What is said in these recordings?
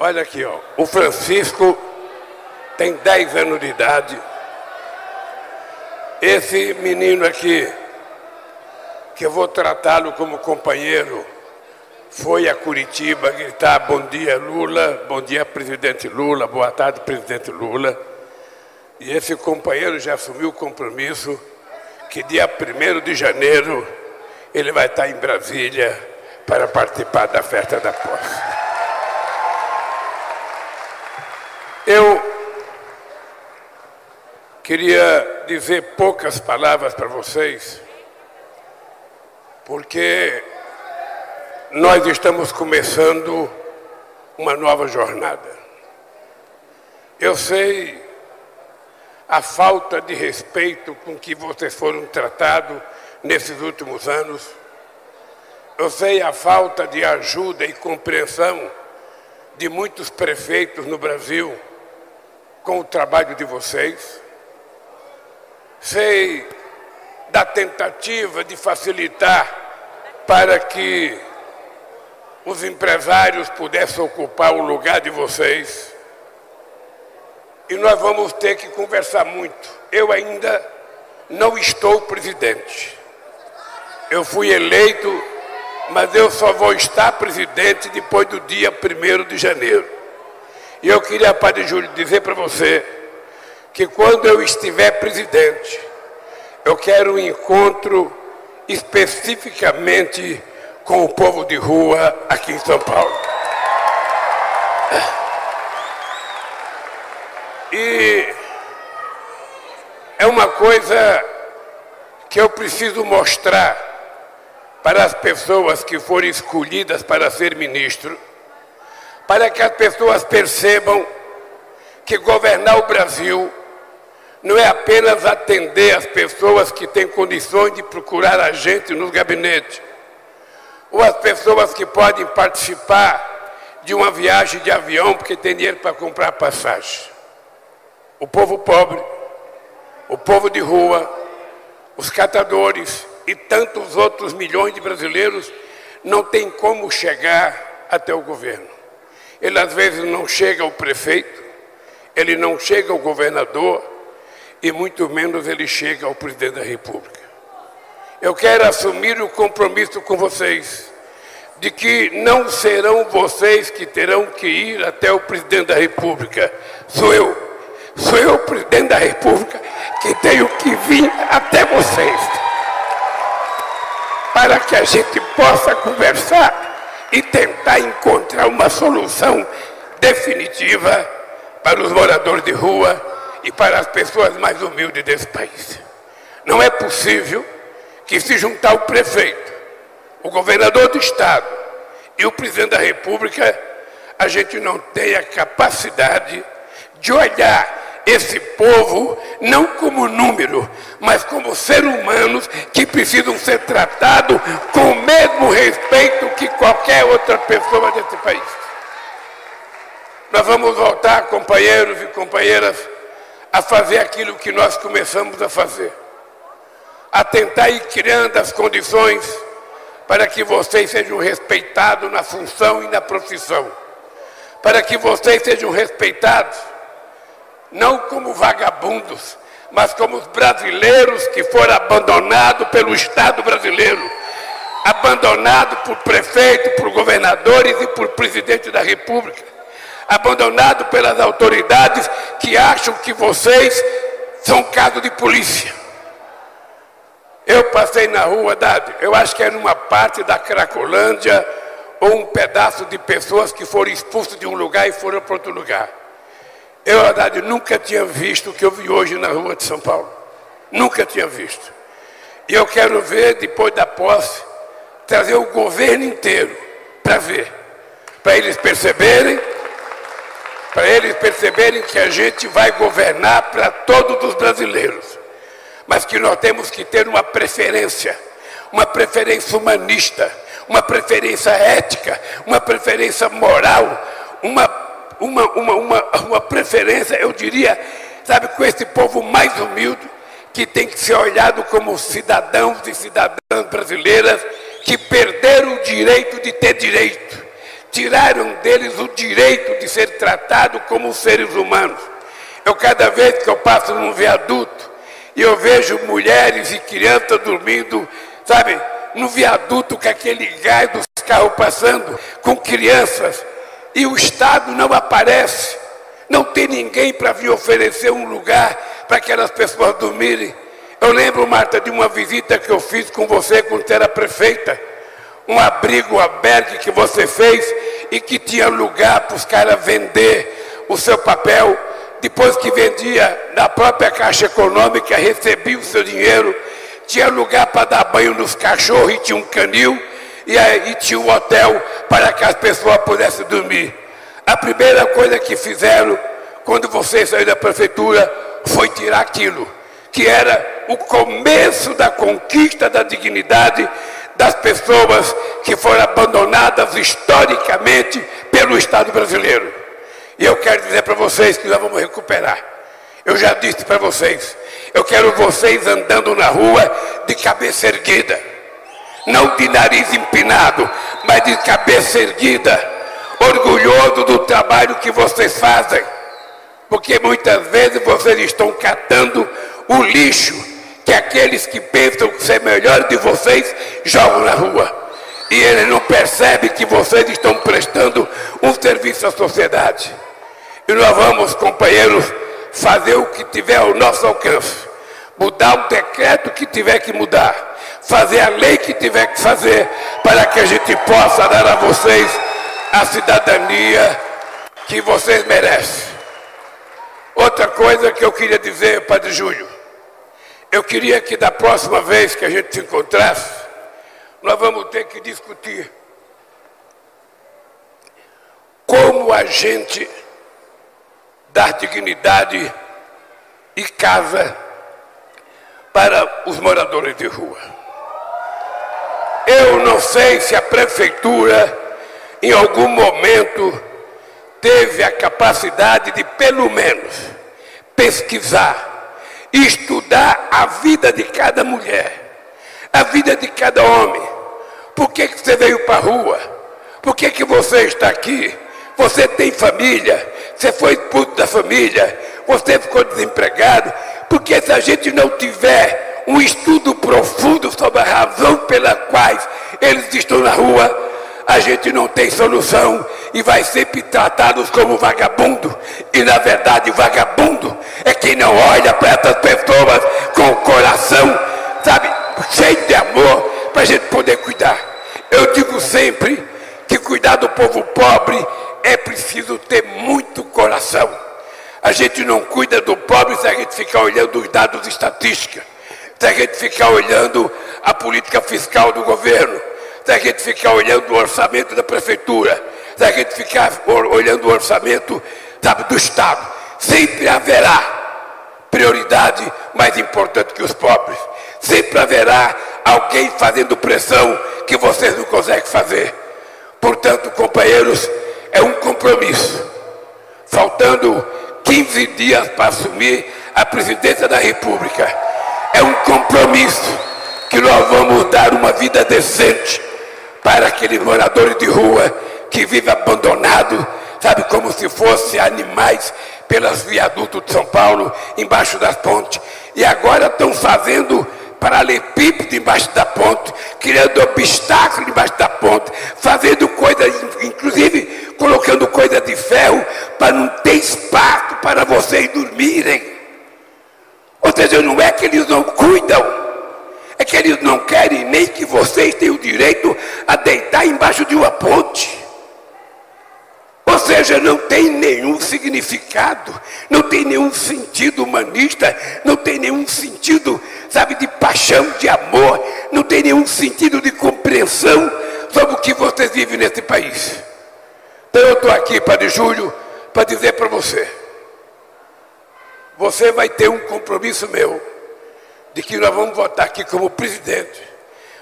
Olha aqui, ó. O Francisco tem 10 anos de idade. Esse menino aqui, que eu vou tratá-lo como companheiro, foi a Curitiba gritar bom dia Lula, bom dia presidente Lula, boa tarde presidente Lula. E esse companheiro já assumiu o compromisso que dia 1 de janeiro ele vai estar em Brasília para participar da festa da posse. Eu queria dizer poucas palavras para vocês, porque nós estamos começando uma nova jornada. Eu sei a falta de respeito com que vocês foram tratados nesses últimos anos. Eu sei a falta de ajuda e compreensão de muitos prefeitos no Brasil com o trabalho de vocês. Sei da tentativa de facilitar para que os empresários pudessem ocupar o lugar de vocês. E nós vamos ter que conversar muito. Eu ainda não estou presidente. Eu fui eleito, mas eu só vou estar presidente depois do dia 1 de janeiro. E eu queria, Padre Júlio, dizer para você que quando eu estiver presidente, eu quero um encontro especificamente com o povo de rua aqui em São Paulo. E é uma coisa que eu preciso mostrar para as pessoas que forem escolhidas para ser ministro, para que as pessoas percebam que governar o Brasil não é apenas atender as pessoas que têm condições de procurar a gente nos gabinetes, ou as pessoas que podem participar de uma viagem de avião porque tem dinheiro para comprar passagem. O povo pobre, o povo de rua, os catadores e tantos outros milhões de brasileiros não tem como chegar até o governo. Ele às vezes não chega ao prefeito, ele não chega ao governador e muito menos ele chega ao presidente da República. Eu quero assumir o compromisso com vocês de que não serão vocês que terão que ir até o presidente da República. Sou eu. Sou eu, presidente da República, que tenho que vir até vocês. Para que a gente possa conversar e tentar encontrar uma solução definitiva para os moradores de rua e para as pessoas mais humildes desse país. Não é possível que se juntar o prefeito, o governador do estado e o presidente da república, a gente não tenha capacidade de olhar esse povo não como número, mas como seres humanos que precisam ser tratados com o mesmo respeito que qualquer outra pessoa desse país. Nós vamos voltar, companheiros e companheiras, a fazer aquilo que nós começamos a fazer a tentar ir criando as condições para que vocês sejam respeitados na função e na profissão, para que vocês sejam respeitados não como vagabundos, mas como os brasileiros que foram abandonados pelo Estado brasileiro, abandonados por prefeito, por governadores e por presidente da República, abandonados pelas autoridades que acham que vocês são caso de polícia. Eu passei na rua, Dade, eu acho que era uma parte da Cracolândia ou um pedaço de pessoas que foram expulsos de um lugar e foram para outro lugar. Eu, Haddad, nunca tinha visto o que eu vi hoje na rua de São Paulo. Nunca tinha visto. E eu quero ver, depois da posse, trazer o governo inteiro para ver. Para eles perceberem, para eles perceberem que a gente vai governar para todos os brasileiros mas que nós temos que ter uma preferência, uma preferência humanista, uma preferência ética, uma preferência moral, uma, uma, uma, uma, preferência, eu diria, sabe, com esse povo mais humilde, que tem que ser olhado como cidadãos e cidadãs brasileiras que perderam o direito de ter direito, tiraram deles o direito de ser tratado como seres humanos. Eu, cada vez que eu passo num viaduto e eu vejo mulheres e crianças dormindo, sabe, no viaduto com aquele gás dos carros passando, com crianças, e o Estado não aparece, não tem ninguém para vir oferecer um lugar para aquelas pessoas dormirem. Eu lembro, Marta, de uma visita que eu fiz com você quando você era prefeita um abrigo aberto que você fez e que tinha lugar para os caras vender o seu papel. Depois que vendia na própria Caixa Econômica, recebia o seu dinheiro, tinha lugar para dar banho nos cachorros e tinha um canil e aí tinha um hotel para que as pessoas pudessem dormir. A primeira coisa que fizeram quando você saiu da prefeitura foi tirar aquilo, que era o começo da conquista da dignidade das pessoas que foram abandonadas historicamente pelo Estado brasileiro. E eu quero dizer para vocês que nós vamos recuperar. Eu já disse para vocês, eu quero vocês andando na rua de cabeça erguida. Não de nariz empinado, mas de cabeça erguida. Orgulhoso do trabalho que vocês fazem. Porque muitas vezes vocês estão catando o lixo que aqueles que pensam ser melhor de vocês jogam na rua. E ele não percebe que vocês estão prestando um serviço à sociedade. E nós vamos, companheiros, fazer o que tiver ao nosso alcance. Mudar o decreto que tiver que mudar. Fazer a lei que tiver que fazer para que a gente possa dar a vocês a cidadania que vocês merecem. Outra coisa que eu queria dizer, Padre Júlio. Eu queria que da próxima vez que a gente se encontrasse, nós vamos ter que discutir como a gente dar dignidade e casa para os moradores de rua. Não sei se a prefeitura, em algum momento, teve a capacidade de, pelo menos, pesquisar estudar a vida de cada mulher, a vida de cada homem. Por que, que você veio para a rua? Por que, que você está aqui? Você tem família, você foi expulso da família, você ficou desempregado. Porque se a gente não tiver um estudo profundo sobre a razão pela qual eles estão na rua, a gente não tem solução e vai sempre tratados como vagabundo. E na verdade, vagabundo é quem não olha para essas pessoas com o coração, sabe, cheio de amor, para a gente poder cuidar. Eu digo sempre que cuidar do povo pobre é preciso ter muito coração. A gente não cuida do pobre se a gente ficar olhando os dados estatísticos, a gente ficar olhando a política fiscal do governo a gente ficar olhando o orçamento da prefeitura, a gente ficar olhando o orçamento sabe, do Estado, sempre haverá prioridade mais importante que os pobres. Sempre haverá alguém fazendo pressão que vocês não conseguem fazer. Portanto, companheiros, é um compromisso. Faltando 15 dias para assumir a presidência da República, é um compromisso que nós vamos dar uma vida decente para aqueles moradores de rua que vivem abandonados, sabe, como se fossem animais pelas viadutos de São Paulo, embaixo das pontes. E agora estão fazendo paralelepípedo embaixo da ponte, criando obstáculos embaixo da ponte, fazendo coisas, inclusive colocando coisa de ferro para não ter espaço para vocês dormirem. Seja, não é que eles não cuidam, é que eles não querem nem que vocês tenham o direito a deitar embaixo de uma ponte. Ou seja, não tem nenhum significado, não tem nenhum sentido humanista, não tem nenhum sentido, sabe, de paixão, de amor, não tem nenhum sentido de compreensão sobre o que vocês vivem nesse país. Então eu estou aqui, Padre Júlio, para dizer para você: você vai ter um compromisso meu de que nós vamos votar aqui como presidente,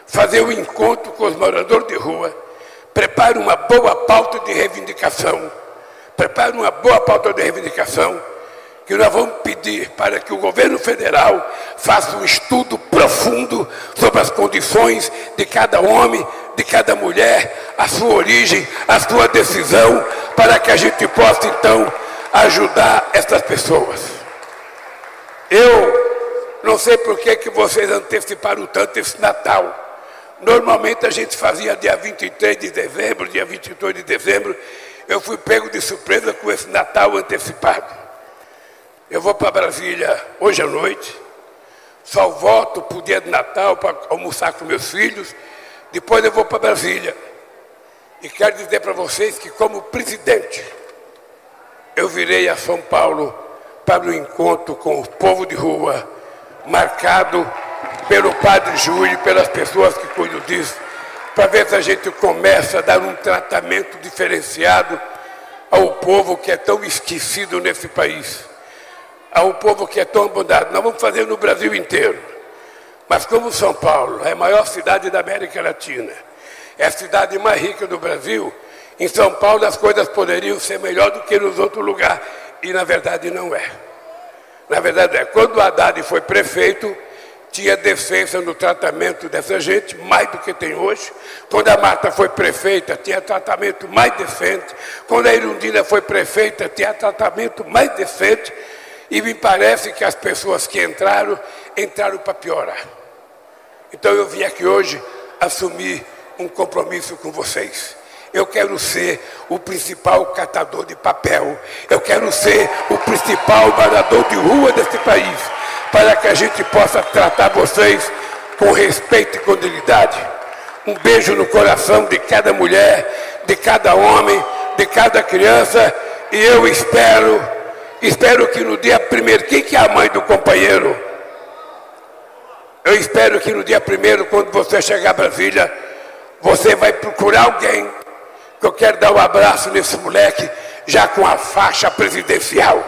fazer um encontro com os moradores de rua, prepare uma boa pauta de reivindicação, prepare uma boa pauta de reivindicação, que nós vamos pedir para que o governo federal faça um estudo profundo sobre as condições de cada homem, de cada mulher, a sua origem, a sua decisão, para que a gente possa então ajudar essas pessoas. Eu não sei por que, que vocês anteciparam tanto esse Natal. Normalmente a gente fazia dia 23 de dezembro, dia 22 de dezembro. Eu fui pego de surpresa com esse Natal antecipado. Eu vou para Brasília hoje à noite. Só volto para o dia de Natal para almoçar com meus filhos. Depois eu vou para Brasília. E quero dizer para vocês que, como presidente, eu virei a São Paulo para o encontro com o povo de rua, marcado pelo Padre Júlio e pelas pessoas que cuidam disso, para ver se a gente começa a dar um tratamento diferenciado ao povo que é tão esquecido nesse país, ao povo que é tão abandonado. Nós vamos fazer no Brasil inteiro. Mas como São Paulo é a maior cidade da América Latina, é a cidade mais rica do Brasil, em São Paulo as coisas poderiam ser melhor do que nos outros lugares. E na verdade não é. Na verdade é, quando Haddad foi prefeito, tinha defesa no tratamento dessa gente, mais do que tem hoje. Quando a Marta foi prefeita, tinha tratamento mais decente. Quando a Irundina foi prefeita, tinha tratamento mais decente. E me parece que as pessoas que entraram, entraram para piorar. Então eu vim aqui hoje assumir um compromisso com vocês. Eu quero ser o principal catador de papel. Eu quero ser o principal morador de rua desse país. Para que a gente possa tratar vocês com respeito e com dignidade. Um beijo no coração de cada mulher, de cada homem, de cada criança. E eu espero, espero que no dia primeiro, quem que é a mãe do companheiro? Eu espero que no dia primeiro, quando você chegar a Brasília, você vai procurar alguém que eu quero dar um abraço nesse moleque, já com a faixa presidencial.